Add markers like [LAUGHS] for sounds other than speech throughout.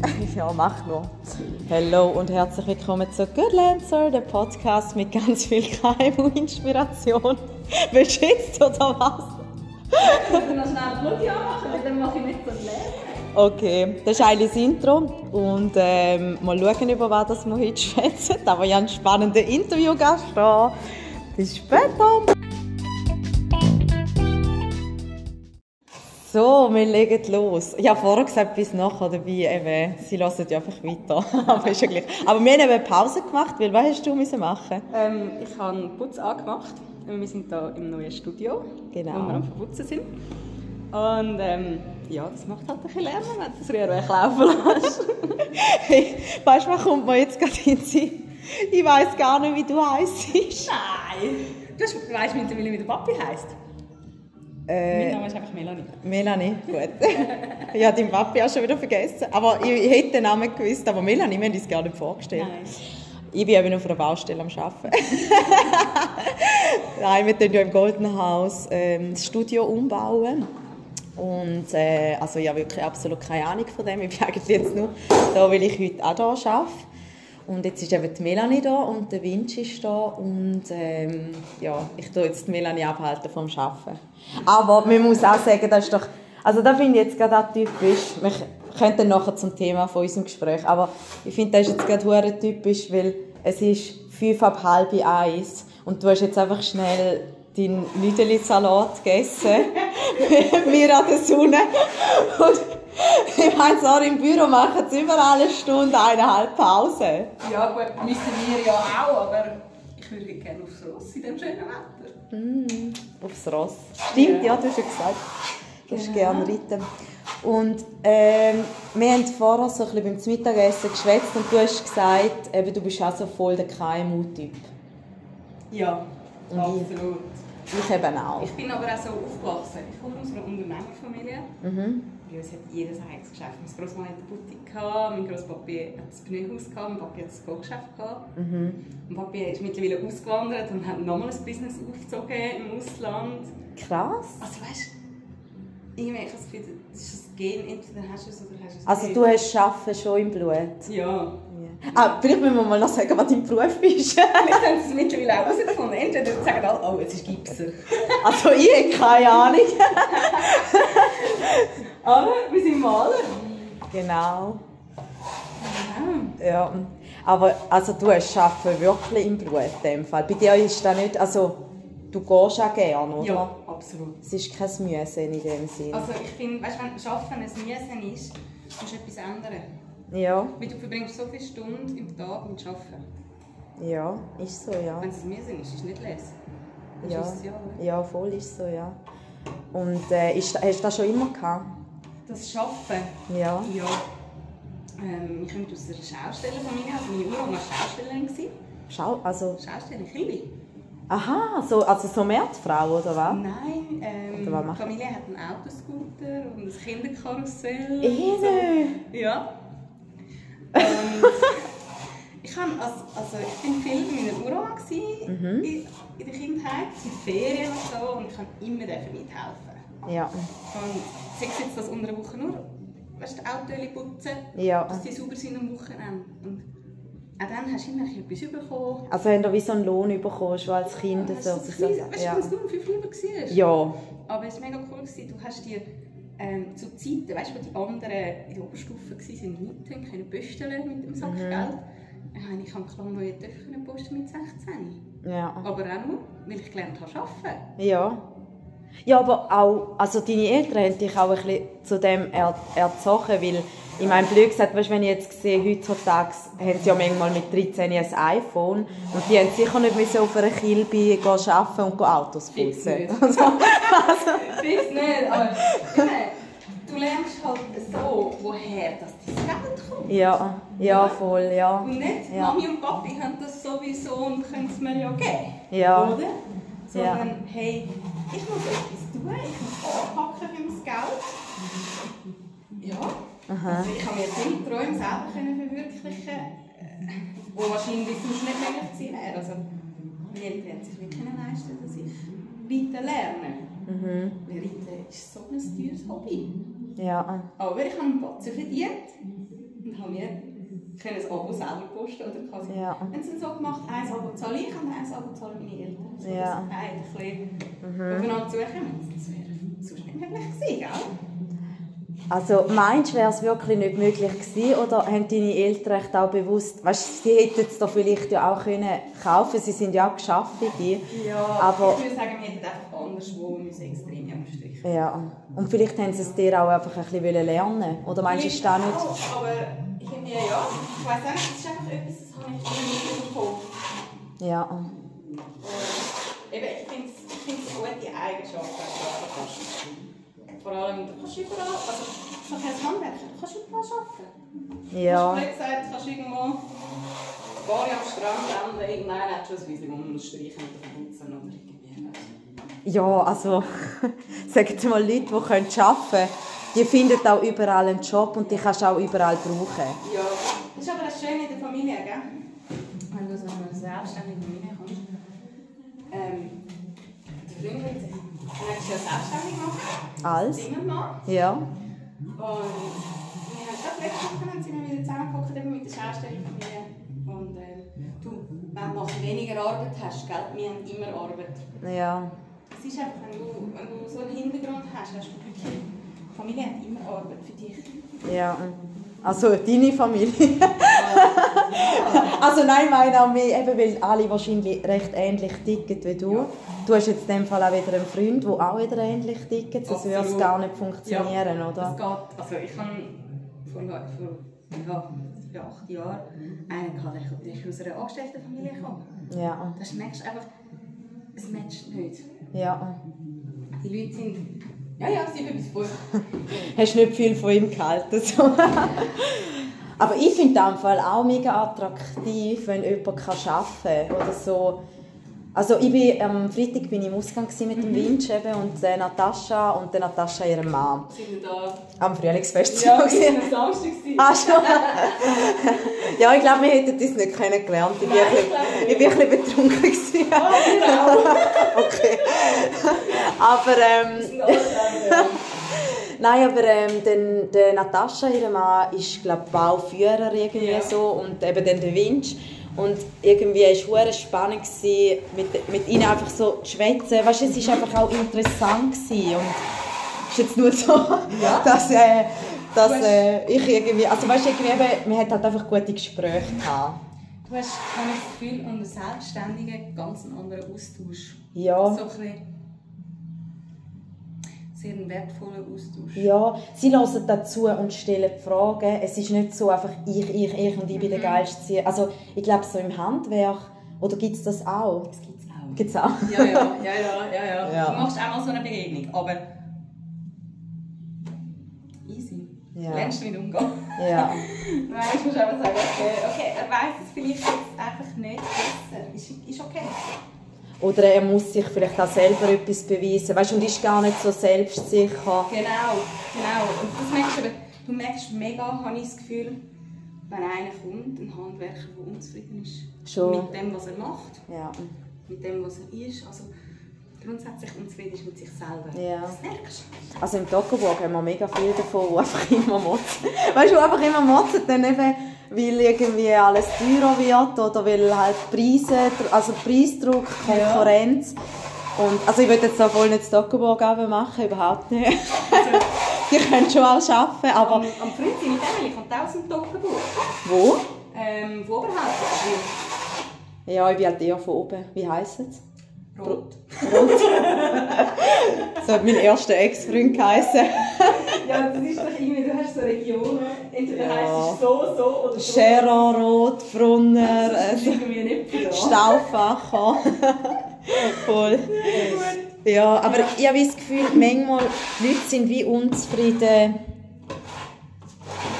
[LAUGHS] Ja, mach nur. Hallo und herzlich willkommen zu Good Lancer, der Podcast mit ganz viel KMU-Inspiration. [LAUGHS] Willst du jetzt oder was? Ich muss noch schnell ein Blog machen, weil dann mache ich nicht so leer. Okay, das ist eigentlich das Intro und ähm, mal schauen, über was wir heute [LAUGHS] schwätzen. Aber ich habe einen spannenden Interviewgast da. Bis später. So, wir legen los. Ich habe vorher gesagt, bis nachher dabei, eben, sie lassen ja einfach weiter. [LAUGHS] Aber ist ja gleich. Aber wir haben eben eine Pause gemacht, weil was hast du müssen machen? Ähm, ich habe einen Putz angemacht. Wir sind hier im neuen Studio, Genau. wo wir am Verputzen sind. Und ähm, ja, das macht halt ein bisschen Lärm, wenn du das Rühr weglaufen lässt. [LAUGHS] weißt du, was kommt mir jetzt gerade in den Sinn? Ich weiß gar nicht, wie du heisst. Nein! Du weisst mittlerweile, wie der Papi heisst. Mein Äh, Name ist einfach Melanie. Melanie, gut. [LAUGHS] ich habe deinen Papi auch schon wieder vergessen. Aber ich, ich hätte den Namen gewusst. Aber Melanie, wir haben uns gar nicht vorgestellt. Nein. Ich bin eben auf einer Baustelle am Arbeiten. [LAUGHS] Nein, wir tun ja im Golden House ähm, das Studio umbauen. Und äh, also ich habe wirklich absolut keine Ahnung von dem. Ich bin [LAUGHS] eigentlich jetzt nur da, weil ich heute auch hier arbeite. Und jetzt ist eben die Melanie da und der Vinci ist da. Und ähm, ja, ich tue jetzt die Melanie abhalten vom Arbeiten. Aber man muss auch sagen, das ist doch... Also da finde ich jetzt gerade auch typisch. Wir kommen dann nachher zum Thema von unserem Gespräch. Aber ich finde, das ist jetzt gerade typisch, weil es ist fünf ab halb eins und du hast jetzt einfach schnell deinen Nüdeli-Salat gegessen. [LAUGHS] Wir an der Sonne. Und [LAUGHS] ich meine, sorry, im Büro machen sie überall eine Stunde, eineinhalb Pause. Ja gut, müssen wir ja auch, aber ich würde gerne aufs Ross in diesem schönen Wetter. Aufs Ross. Stimmt, ja, du hast ja gesagt, du hast gerne reiten. Und ähm, wir haben vorher so ein bisschen beim Mittagessen geschwätzt und du hast gesagt, eben, du bist auch so voll der KMU-Typ. Ja, Und absolut. Ich eben auch. Ich bin aber auch so aufgewachsen. Ich komme aus einer Unternehmerfamilie. Mhm. Bei uns hat jedes ein eigenes Geschäft. Meine Großmama hat eine Boutique, gehabt, mein Großpapi hat ein Pneuhaus, gehabt, mein Papi hat ein Kochgeschäft. Gehabt. Mhm. Mein Papi ist mittlerweile ausgewandert und hat nochmal ein Business aufgezogen im Ausland. Krass. Also weißt du, ich habe das Gefühl, das ist das Gen, entweder hast du es oder hast du es Also nicht. du hast Arbeiten schon im Blut. Ja. Ah, vielleicht müssen wir mal noch sagen, was dein Beruf ist. Vielleicht haben sie es mittlerweile auch herausgefunden. Entweder sagen alle, oh, es ist Gipser. also ich habe keine Ahnung. [LAUGHS] Aber wir sind Maler. Genau. Ja. Ja. Aber also du hast Arbeiten wirklich im Blut in dem Fall. Bei dir ist das nicht, also du gehst auch gerne, oder? Ja, absolut. Es ist kein Müssen in dem Sinn. Also ich finde, weißt, wenn Arbeiten ein Müssen ist, musst du etwas ändern. ja, Weil du verbringst so viele Stunden im Tag mit Arbeiten. ja, ist so, ja. Wenn es ein Müssen ist, ist es nicht. Das Ja, ja. ja voll ist so, ja. Und äh, ist, hast du das schon immer gehabt? Das Arbeiten, Ja. ja. Ähm, ich komme aus einer Schaustellerfamilie, also meine Uroma war Schaustellerin. Schau, also, Schaustellerin, Chili. aha, so, also so Märzfrau, oder was? Nein, ähm, Oder was die Familie hat einen Autoscooter und ein Kinderkarussell. Und so. Ja. [LAUGHS] Ich, kann, also, also ich bin viel bei meiner Uroma Mhm. in, in der Kindheit, in Ferien und so, und ich kann immer mithelfen. Ja. Und es jetzt das unter der Woche nur, weißt du, Autos putzen, Ja. dass die sauber sind am Wochenende. Und auch dann hast du immer etwas bekommen. Also haben wir wie so einen Lohn bekommen, schon als Kind? Weißt So, du, so, so, weißt du, ja. was nur fünf lieber war? ja. Aber es war mega cool, gewesen. du hast dir ähm, zu Zeiten, weißt du, wo die anderen in der Oberstufe waren, nicht haben können pösteln mit dem Sack Mhm. Geld. Äh, Ich habe können posten mit 16. Ja. Aber auch nur, weil ich gelernt habe zu arbeiten. Ja. Ja, aber auch, also deine Eltern haben dich auch ein bisschen zu dem er, erzogen, weil, ich meine, blöd gesagt, weißt, wenn ich jetzt sehe, heutzutage haben sie ja manchmal mit 13 ein iPhone und die haben sicher nicht müssen auf einer Kilbe gehen arbeiten und Autos putzen. nicht. [LAUGHS] Also, Fix nicht, aber meine, du lernst halt so, woher das dein Geld kommt. ja, ja, voll, ja. Und nicht, Ja. Mami und Papi haben das sowieso und können es mir ja geben. Ja. Oder? Sondern, Ja. hey, ich muss etwas tun, ich muss anpacken für mein Geld. Ja. Also ich habe mir viele Träume selber können verwirklichen die wahrscheinlich sonst nicht möglich gewesen wären. Also, meine Eltern haben sich nicht können leisten dass ich Reiten lerne. Mhm. Weil Reiten ist so ein teures Hobby. Ja. Aber ich habe einen Batzen verdient. Und habe mir können das Abo selber posten oder quasi. Ja. Wenn sie so gemacht, ein Abo zahle ich und ein Abo zahlen meine Eltern. So, Ja. dass ein bisschen aufeinander zukommen. Das wäre sonst nicht möglich gewesen, gell? Also meinst du, wäre es wirklich nicht möglich gewesen oder haben deine Eltern echt auch bewusst, weißt, sie hätten es da vielleicht ja auch können kaufen, sie sind ja auch Geschaffene. Ja, Aber- ich würde sagen, wir hätten einfach anderswo müssen extrem herumstrichen. Ja, und vielleicht haben sie es dir auch einfach ein bisschen lernen oder meinst du, ist das nicht? Auch, aber irgendwie, ja, ich weiß auch nicht, es ist einfach etwas, das habe ich irgendwie mitbekommen. Ja, Und eben, ich finde es eine gute Eigenschaft, du kannst. Vor allem, du kannst überall, also du kannst als Handwerker, du kannst überall arbeiten. Du ja, hast blöd gesagt, du kannst irgendwo paar am Strand enden, irgendeiner hat schon ein Wiesel um streichen oder putzen oder irgendwie. ja, also [LAUGHS] sagen Sie mal, Leute, die können arbeiten können, die finden auch überall einen Job und die kannst du auch überall brauchen. Ja, das ist aber das Schöne in der Familie, gell? Wenn du so in eine selbstständige Familie kommst. Ähm, der Freund hat sich ja selbstständig gemacht, Alles? Zimmermann. Ja, Und wir haben gerade letzte Woche haben sie wieder zusammengeguckt eben mit der Schaustellerfamilie. Und äh, du, wenn du weniger Arbeit hast, gell? wir haben immer Arbeit. ja, Es ist einfach, wenn du, wenn du so einen Hintergrund hast, hast du wirklich, die Familie hat immer Arbeit für dich. ja. Also deine Familie. [LAUGHS] also nein, meine auch mehr, eben, weil alle wahrscheinlich recht ähnlich ticken wie du. Ja. Du hast jetzt in dem Fall auch wieder einen Freund, der auch wieder ähnlich tickt, sonst würde es gar nicht funktionieren, ja, oder? Es geht, also ich habe vor, vor ja, acht Jahren einen gehabt, der der ist aus einer Angestelltenfamilie gekommen. Ja, Das merkst du einfach, es matcht nicht. ja. Die Leute sind, ja, ja, sieben bis fünf. [LAUGHS] Hast nicht viel von ihm gehalten. So. [LAUGHS] Aber ich finde Fall auch mega attraktiv, wenn jemand arbeiten kann oder so. Also ich bin, am Freitag bin ich im Ausgang mit dem Winch eben und der Natascha und der Natascha ihrem Mann. Sind da? Am Frühlingsfest. Ja, wir gewesen. sind am [LAUGHS] Samstag. Ah, schon? ja, ich glaube, wir hätten uns nicht kennengelernt. Ich bin, Nein, ein, ich ich ein bisschen betrunken. Gewesen. Wir auch. [LAUGHS] okay. Aber ähm. Nein, aber ähm, dann, der Natascha, ihr Mann, ist glaube Bauführer irgendwie Ja. so und eben dann der Winch. Und irgendwie war es spannend, gewesen, mit, mit ihnen einfach so zu schwätzen. Weißt du, es war einfach auch interessant. Gewesen. Und es ist jetzt nur so, [LAUGHS] dass, äh, dass äh, ich irgendwie... Also weißt du, irgendwie eben, wir hatten halt einfach gute Gespräche. Gehabt. Du hast, habe ich das Gefühl, unter Selbstständigen ganz einen anderen Austausch. Ja. So ein sehr wertvollen Austausch. Ja, sie hören dazu und stellen Fragen. Es ist nicht so einfach ich, ich, ich und ich bin der Mhm. Geilste. Also ich glaube, so im Handwerk, oder gibt es das auch? Das gibt es auch. Gibt's auch? Ja, ja, ja, ja, ja, ja. Du machst auch mal so eine Begegnung, aber easy. Ja. Du lernst damit umgehen. Ja. [LAUGHS] Nein, ich muss einfach sagen, okay, okay er weiß es vielleicht jetzt einfach nicht besser. Ist, ist okay. Oder er muss sich vielleicht auch selber etwas beweisen. Weißt, und ist gar nicht so selbstsicher. Genau, genau. Und das merkst du, du merkst mega, habe ich das Gefühl, wenn einer kommt, ein Handwerker, der unzufrieden ist Schon. mit dem, was er macht, Ja. mit dem, was er ist. Also grundsätzlich unzufrieden ist mit sich selber. Ja. Das merkst du. Also im Toggenburg haben wir mega viel davon, die einfach immer motzen. Weißt du, einfach immer motzen, dann eben, weil irgendwie alles teurer wird oder weil halt Preise, also Preisdruck, Konkurrenz. Und, also ich will jetzt da voll nicht das Toggenburg machen, überhaupt nicht. [LAUGHS] Die können schon auch arbeiten, aber Am, am Freitag mit Emily kommt auch aus dem Toggenburg. wo? Ähm, wo Oberhausen. Ja, ich bin halt eher von oben. Wie heisst es? Rot. So [LAUGHS] hat mein erster Ex-Freund geheißen. Ja, das ist doch irgendwie, du hast so Regionen, entweder Ja. heisst es so, so oder so. Scherer, Rot, Brunner, Das ist also irgendwie nicht viel. Stauffacher. [LAUGHS] Voll. Ja, aber ich habe das Gefühl, manchmal die Leute sind wie unzufrieden,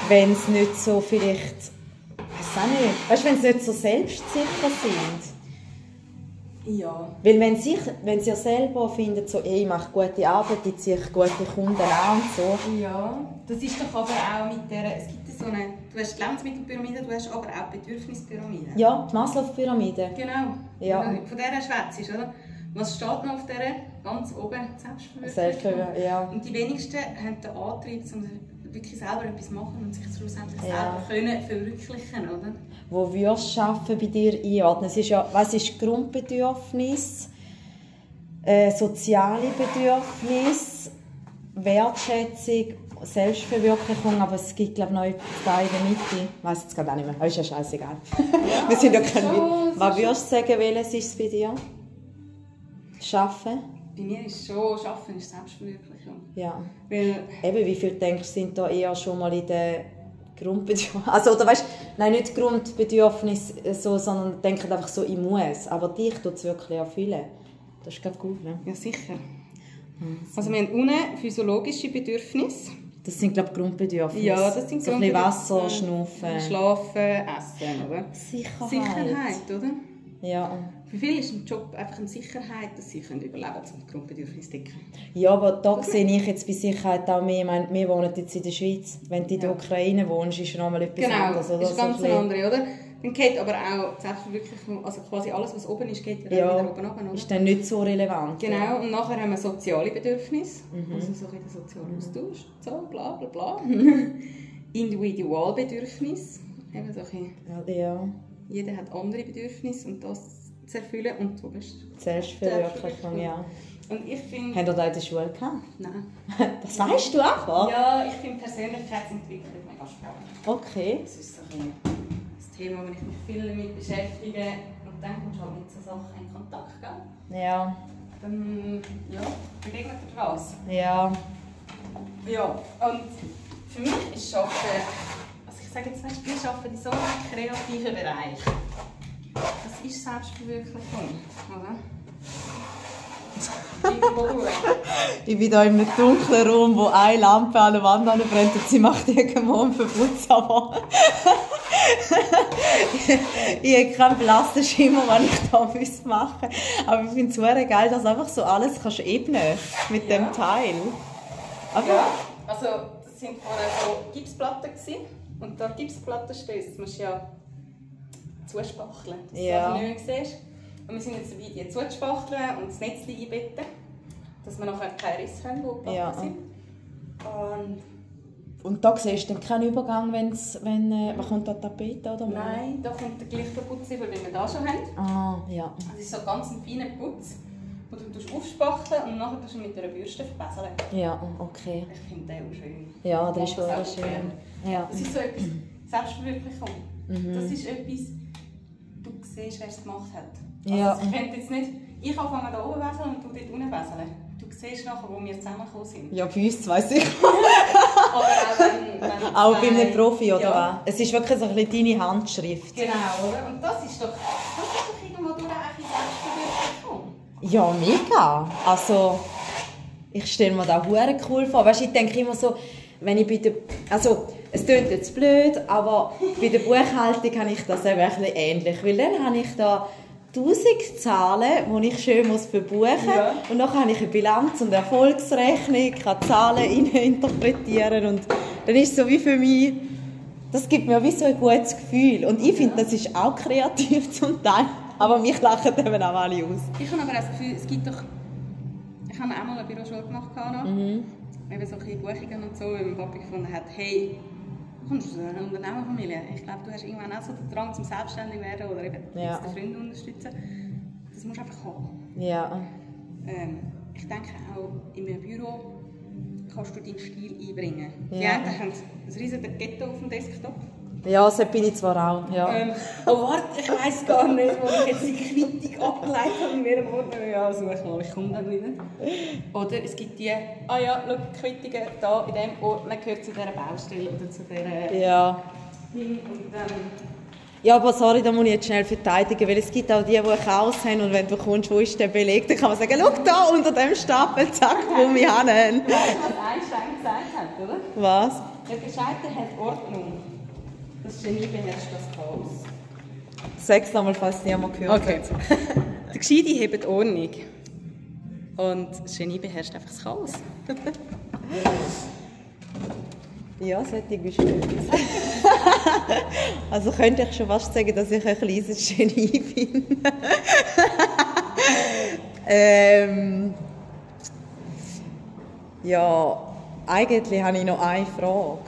wenn sie nicht so vielleicht, weiß auch nicht, weißt, wenn sie nicht so selbstsicher sind. Ja. Weil wenn sie, wenn sie ja selber finden, so, ey, ich mache gute Arbeit, ich ziehe gute Kunden an und so. Ja, das ist doch aber auch mit der, es gibt so eine, du hast die Lebensmittelpyramide, du hast aber auch die Bedürfnispyramide. Ja, die Maslow-Pyramide. Genau. Ja. Von der schwätzt, oder? Was steht noch auf der? Ganz oben? Selbstverwirklichung. Selbstverwirklichung, ja. Und die wenigsten haben den Antrieb, um wirklich selber etwas machen und sich schlussendlich Ja. selber können verwirklichen, oder? Wo würdest du arbeiten bei dir einordnen? Es ist ja, was ist Grundbedürfnis, äh, soziale Bedürfnis, Wertschätzung, Selbstverwirklichung, aber es gibt glaube ich noch etwas da in der Mitte. Ich weiß jetzt gerade auch nicht mehr. Aber ist ja scheißegal. [LAUGHS] Wir sind ja kein Was würdest du sagen, welches ist es bei dir? Schaffen? Bei mir ist schon, Schaffen ist Selbstverwirklichung. Ja. Weil, Eben, wie viel denkst du, sind da eher schon mal in den Grundbedürfnissen? [LAUGHS] Also, oder weißt nein, nicht Grundbedürfnis so, sondern denken einfach so, ich muss. Aber dich tut es wirklich erfüllen. Das ist ganz gut, ne? ja sicher. Also wir haben unten physiologische Bedürfnisse. Das sind, glaube ich, Grundbedürfnisse. Ja, das sind so ein bisschen Wasser, Grundbedürfnisse. Schnaufen. Schlafen, Essen, oder? Sicherheit. Sicherheit, oder? Ja. Für viele ist ein Job einfach eine Sicherheit, dass sie können überleben können, um Grundbedürfnisse zu decken. ja, aber da sehe ich jetzt bei Sicherheit auch mehr. Ich meine, wir wohnen jetzt in der Schweiz. Wenn du in der Ja. Ukraine wohnst, ist noch mal etwas Genau, anderes. Oder? ist So ein ganz bisschen- eine andere, oder? Dann geht aber auch Selbstverwirklichung, also quasi alles, was oben ist, geht ja, Ja, wieder oben runter, oder? ist dann nicht so relevant. Genau, und nachher haben wir soziale Bedürfnisse, Mhm. also so ein bisschen der soziale Austausch, so bla bla bla. [LAUGHS] Individualbedürfnisse, eben so ein bisschen, Ja, ja. jeder hat andere Bedürfnisse und das zu erfüllen und du bist... Selbstverwirklichung, ja. Und ich finde... Haben ihr da in der Schule gehabt? Nein. [LAUGHS] Das weißt du einfach? Ja, ich finde Persönlichkeitsentwicklung mega spannend. Okay. Das ist so ein das Thema, wo ich mich viel damit beschäftige und dann kommst du halt mit so Sachen in Kontakt, gell? Ja. Dann, ja, begegnet dir das. Ja. Ja, und für mich ist Arbeiten, also ich sage jetzt, weißt, wir arbeiten in so einem kreativen Bereich. Ist Selbstverwirklichung, oder? [LAUGHS] Ich bin hier in einem dunklen Raum, wo eine Lampe an der Wand brennt und sie macht irgendwo einen Verputz, aber [LAUGHS] ich habe keinen blassen Schimmer, was ich da machen muss. Aber ich finde es super geil, dass du einfach so alles kannst ebnen mit Ja. dem Teil. Aber Ja, also das sind vorher so Gipsplatten gewesen. und da Gipsplatten stehst, musst ja zuspachteln, dass Ja. du nicht siehst. Und wir sind jetzt dabei, die zuzuspachteln und das Netz einbetten, dass wir nachher keine Risse haben, die Ja. sind. Und Und da siehst du dann keinen Übergang, wenn's, wenn äh, man kommt da Tapete oder mal? nein, da kommt der gleiche Putz über, wie wir da schon haben. Ah, ja. Das ist so ganz ein feiner Putz, den du aufspachteln und nachher du mit einer Bürste verbesseln. Ja, okay. Ich finde den auch schön. Ja, das ist wirklich schön. Ja. Das ist so etwas Selbstverwirklichung. Mhm. Das ist etwas, du siehst, wer es gemacht hat. Ja. Also, ich könnte jetzt nicht, ich anfange da oben wäseln und du dort unten wäseln. Du siehst nachher, wo wir zusammengekommen sind. Ja, bei uns weiss ich. [LAUGHS] Aber auch wenn, wenn Auch bei einem Profi, oder ja. was? Es ist wirklich so ein bisschen deine Handschrift. Genau, oder? Und das ist doch, das ist doch irgendwo durch eine Selbstverwirklichung. Ja, mega. Also, ich stelle mir das hure cool vor. Weißt, ich denke immer so, wenn ich bei der, also es klingt jetzt blöd, aber bei der Buchhaltung habe ich das eben ein bisschen ähnlich, weil dann habe ich da tausend Zahlen, die ich schön muss verbuchen muss. Ja. Und dann habe ich eine Bilanz- und Erfolgsrechnung, kann Zahlen [LAUGHS] interpretieren und dann ist es so wie für mich, das gibt mir wie so ein gutes Gefühl. Und ich finde, das ist auch kreativ [LAUGHS] zum Teil, aber mich lachen eben auch alle aus. Ich habe aber auch das Gefühl, es gibt doch... Ich habe auch mal eine Büroschule gemacht. Noch. Mhm. Eben so ein bisschen Buchungen und so, weil mein Papa gefunden hat, hey, kommst du aus einer Unternehmerfamilie? Ich glaube, du hast irgendwann auch so den Drang zum selbstständig werden oder eben Ja. den Freund unterstützen. Das musst du einfach haben. Ja. Ähm, ich denke auch, in einem Büro kannst du deinen Stil einbringen. Die Ja. einen haben ein riesiges Ghetto auf dem Desktop. Ja, so bin ich zwar auch. Ja. Ähm, oh warte, ich weiss gar nicht, wo ich jetzt die Quittung abgeleitet habe in welchem Ordner. Ja, such mal, ich komme dann wieder. Oder es gibt die, ah ja, schau, die Quittungen da in diesem Ordner gehört zu dieser Baustelle oder zu dieser ja. Und dann, Ja, aber sorry, da muss ich jetzt schnell verteidigen, weil es gibt auch die, die ein Chaos haben und wenn du kommst, wo ist der Beleg, dann kann man sagen, schau da unter dem Stapel, zack, wo wir haben. weißt du, was Einstein gesagt hat, oder? Was? Der Gescheite hat Ordnung. Das Genie beherrscht das Chaos. Sag's nochmal, falls niemand gehört Okay. hat. [LAUGHS] Der Gescheite hebt Ordnung. Und das Genie beherrscht einfach das Chaos. [LAUGHS] Ja, solche bist du. also könnte ich schon fast sagen, dass ich ein kleines Genie [LAUGHS] bin. ähm, ja, eigentlich habe ich noch eine Frage.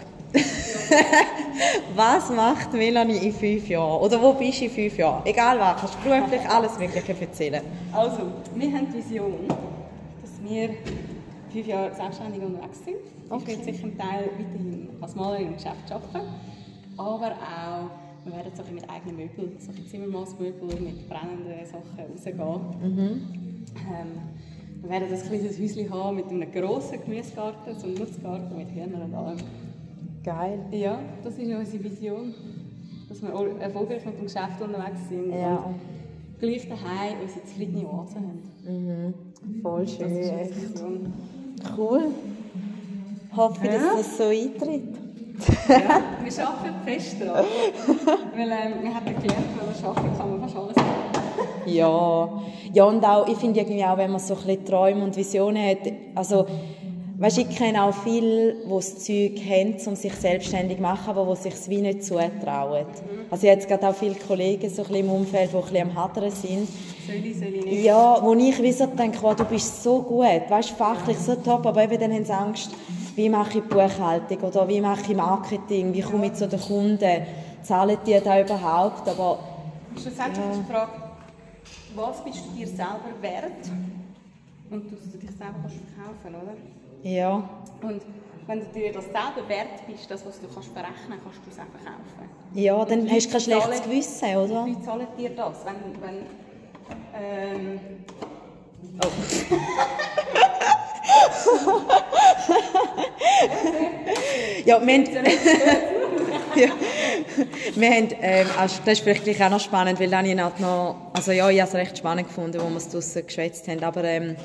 Was macht Melanie in fünf Jahren? Oder wo bist du in fünf Jahren? Egal was, kannst du beruflich alles Mögliche erzählen. Also, wir haben die Vision, dass wir fünf Jahre selbstständig unterwegs sind. Okay. Ich werde sicher einen Teil weiterhin als Malerin im Geschäft arbeiten, aber auch wir werden so mit eigenen Möbeln, so Zimmermaßmöbel mit brennenden Sachen rausgehen. Mhm. Ähm, wir werden ein kleines Häuschen haben mit einem grossen Gemüsegarten, so einem Nutzgarten mit Hühnern und allem. Geil. Ja, das ist unsere Vision. Dass wir erfolgreich mit dem Geschäft unterwegs sind. Ja. Und gleich daheim unsere zufriedene Oase haben. Mhm. Voll schön. Vision. Cool. Hoffe, ja. dass das so eintritt. ja, [LAUGHS] wir arbeiten fest dran. Weil ähm, wir haben gelernt, wenn man arbeitet, kann man fast alles machen. Ja, ja und auch, ich finde irgendwie auch, wenn man so ein bisschen Träume und Visionen hat, also weißt, ich kenne auch viele, die das Zeug haben, um sich selbstständig zu machen, aber die sich es wie nicht zutrauen. Also ich habe jetzt gerade auch viele Kollegen so ein im Umfeld, die ein bisschen am Hadern sind. Soll ich, soll ich nicht? Ja, wo ich wie so denke, wow, du bist so gut, weißt, fachlich so top, aber eben dann haben sie Angst, wie mache ich Buchhaltung oder wie mache ich Marketing, wie komme ich zu den Kunden, zahlen die da überhaupt, aber... Schlussendlich ja. ist die Frage, was bist du dir selber wert und dass du dich selber kannst verkaufen oder? Ja. Und wenn du dir das selber wert bist, das, was du kannst berechnen kannst, du es auch verkaufen. Ja, dann hast du kein schlechtes zahlen, Gewissen, oder? Wie zahlen dir das? Wenn, wenn, ähm, oh. [LAUGHS] ja, wir haben, [LAUGHS] ja. wir haben ähm, also das ist vielleicht auch noch spannend, weil Daniel hat noch, also ja, ich habe es recht spannend gefunden, wo wir es draussen geschwätzt haben, aber ähm,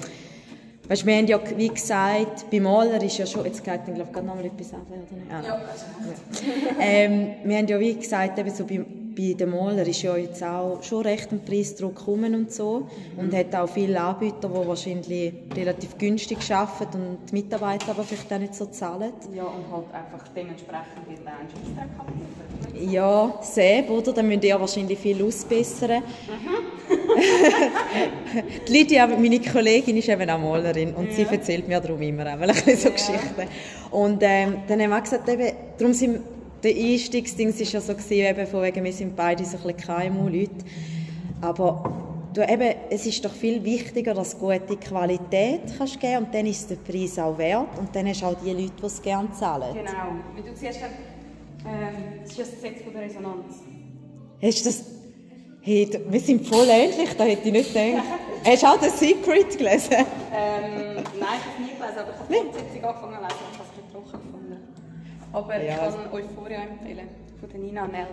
weißt, wir haben ja, wie gesagt, bei Maler ist ja schon, jetzt geht dann glaube ich gerade noch mal etwas an, oder nicht? Ah, ja. ja. ähm, wir haben ja, wie gesagt, eben so bei bei den Maler ist ja jetzt auch schon recht ein Preisdruck gekommen und so mhm. und hat auch viele Anbieter, die wahrscheinlich relativ günstig arbeiten und die Mitarbeiter aber vielleicht auch nicht so zahlen. Ja, und halt einfach dementsprechend wird der Einschusstag abgeliefert. Ja, sehr, oder? Dann müsst ihr wahrscheinlich viel ausbessern. Mhm. Die [LAUGHS] Lydia, meine Kollegin, ist eben auch Malerin und ja. sie erzählt mir darum immer auch ein bisschen so ja. Geschichten. Und ähm, dann haben wir gesagt, eben, darum sind der Einstiegsding war ja so, eben von wegen, wir sind beide so ein KMU-Leute. Aber du, eben, es ist doch viel wichtiger, dass du gute Qualität kannst geben und dann ist der Preis auch wert und dann hast du auch die Leute, die es gerne zahlen. Genau. Wie du siehst, ähm, das ist das Gesetz von der Resonanz. Hast du das... Hey, wir sind voll ähnlich, da hätte ich nicht gedacht. Hast du auch «The Secret» gelesen? Ähm, nein, ich habe es nie gelesen, aber ich habe es angefangen zu lesen. Aber ja. ich kann Euphoria empfehlen, von der Nina Nell.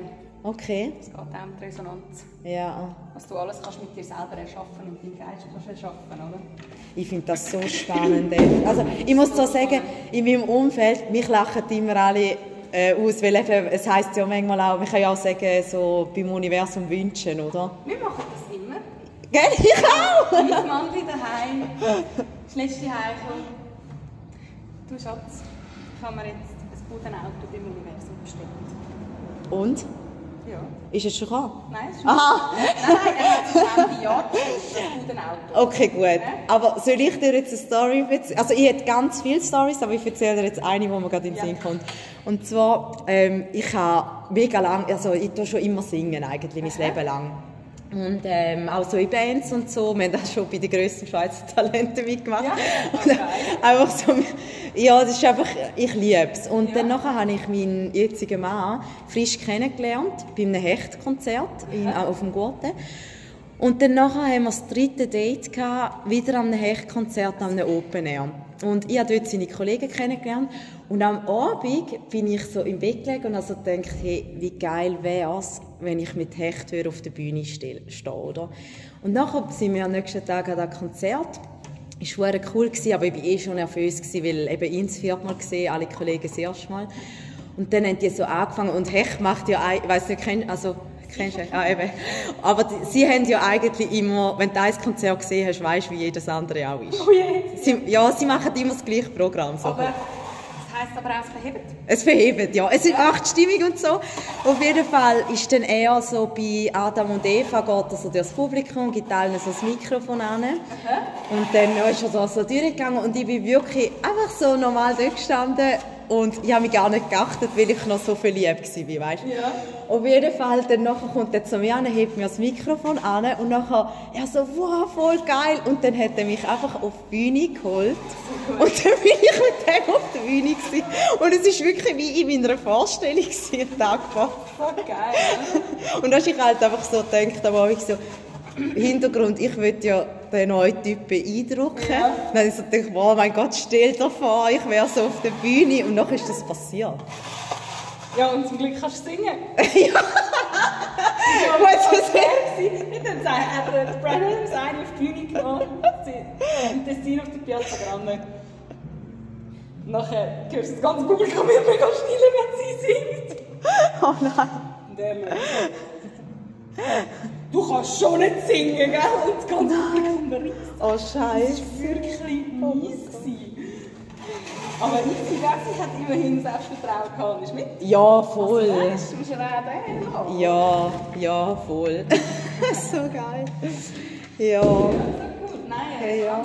Okay. Es geht auch um die Resonanz. Ja. Was du alles kannst mit dir selber erschaffen und deinem Geist kannst erschaffen, oder? Ich finde das so spannend. also, ich muss so sagen, in meinem Umfeld, mich lachen immer alle äh, aus, weil eben, es heisst ja manchmal auch, man kann ja auch sagen, so beim Universum wünschen, oder? Wir machen das immer. Gell? [LAUGHS] Ich auch! Mein Mann daheim, das letzte Heimkommen. Du Schatz, kann man jetzt ein Auto im Universum bestimmt. Und? Ja. Ist es schon gekommen? Nein, es ist Aha. Nein, nein, Ende Jahr Auto. [LAUGHS] Okay, gut. Ja? Aber soll ich dir jetzt eine Story erzählen? Also ich hätte ganz viele Stories, aber ich erzähle dir jetzt eine, die mir gerade in den ja. Sinn kommt. Und zwar, ähm, ich habe mega lang, also ich tue schon immer singen eigentlich, mein Leben lang. Und ähm, auch so in Bands und so. Wir haben auch schon bei den grössten Schweizer Talenten mitgemacht. Ja, [LAUGHS] okay. einfach so, ja, das ist einfach, ich liebe es. Und ja. dann nachher habe ich meinen jetzigen Mann frisch kennengelernt, bei einem Hechtkonzert in, auf dem Gurten. Und dann nachher haben wir das dritte Date gehabt, wieder an einem Hechtkonzert, an einem Open Air. Und ich habe dort seine Kollegen kennengelernt. Und am Abend bin ich so im Bett gelegen und also gedacht, hey, wie geil wäre es, wenn ich mit Hechthör auf der Bühne stehe, oder? Und nachher sind wir am nächsten Tag an das Konzert. Es war cool, aber ich war eh schon nervös, weil eben ihn das vierte Mal gesehen, alle Kollegen das erste Mal. Und dann haben die so angefangen und Hecht macht ja, ich weiß nicht, also Kennst du? Ja, eben. Aber die, sie haben ja eigentlich immer, wenn du ein Konzert gesehen hast, weißt du, wie jedes andere auch ist. Oh je. Sie, ja, sie machen immer das gleiche Programm. So. Aber das heisst aber auch, es verhebt. Es verhebt, ja. Es macht Stimmung und so. Auf jeden Fall ist dann eher so bei Adam und Eva geht er so durchs Publikum, gibt allen so das Mikrofon an. Und dann ist er da so durchgegangen und ich bin wirklich einfach so normal dort gestanden und ich habe mich gar nicht geachtet, weil ich noch so viel lieb war, weißt Ja. Auf jeden Fall, dann nachher kommt er zu mir an, hebt mir das Mikrofon an und nachher, er so, wow, voll geil. Und dann hat er mich einfach auf die Bühne geholt. Und dann bin ich mit dem auf der Bühne gewesen. Und es war wirklich wie in meiner Vorstellung gewesen, Tag. Voll geil. [LAUGHS] Und da habe ich halt einfach so gedacht, aber ich so, Hintergrund, ich will ja den neuen Typ beeindrucken. Ja. Dann habe ich so gedacht, oh mein Gott, stell dir vor, ich wäre so auf der Bühne. Und dann ist das passiert. Ja, und zum Glück kannst du singen. [LAUGHS] ja. Aber es [LAUGHS] war fair. [LAUGHS] Dann hat der Brad Adams eine auf die Bühne genommen. Im Tessin auf der Piazza Grande. Nachher hörst du das ganze Publikum wird mega still, wenn sie singt. Oh nein. Und er. Du kannst schon nicht singen, gell? Und das ganze Publikum. Oh Das Scheiße. war wirklich mies. gewesen. Aber Easy Wexi hat immerhin Selbstvertrauen gehabt ist mit. Ja, voll. Weißt du, musst ja auch Ja, ja, voll. [LAUGHS] [LAUGHS] so geil. Ja. Gut, nein, Hey, ja.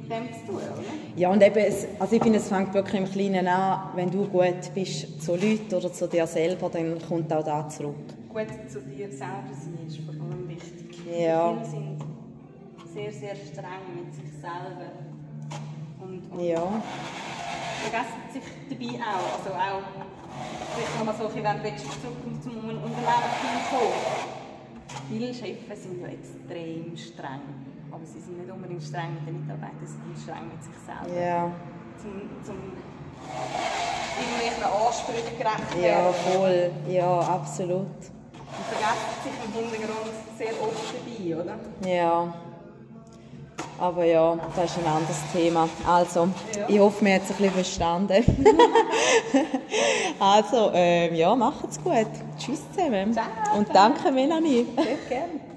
Mit dem zu tun, oder? Ja, und eben, es, also ich finde, es fängt wirklich im Kleinen an, wenn du gut bist zu Leuten oder zu dir selber, dann kommt auch da zurück. Gut zu dir selber sein ist vor allem wichtig. Ja. Viele sind sehr, sehr streng mit sich selber. Und, und Ja. vergessen sich dabei auch. Also auch, vielleicht nochmal so, wenn du zurück zum Unternehmen kommen. Viele Chefs sind ja extrem streng. Aber sie sind nicht unbedingt streng mit den Mitarbeitern, sie sind streng mit sich selber. Ja, Zum, zum irgendwelchen Ansprüchen gerecht werden. ja, voll. Ja, absolut. Und vergessen sich im Hintergrund sehr oft dabei, oder? Ja. Aber ja, das ist ein anderes Thema. Also, Ja. ich hoffe, wir haben es ein bisschen verstanden. [LAUGHS] also, ähm, ja, macht's gut. Tschüss zusammen. Ciao. Und danke, Melanie. Sehr gerne.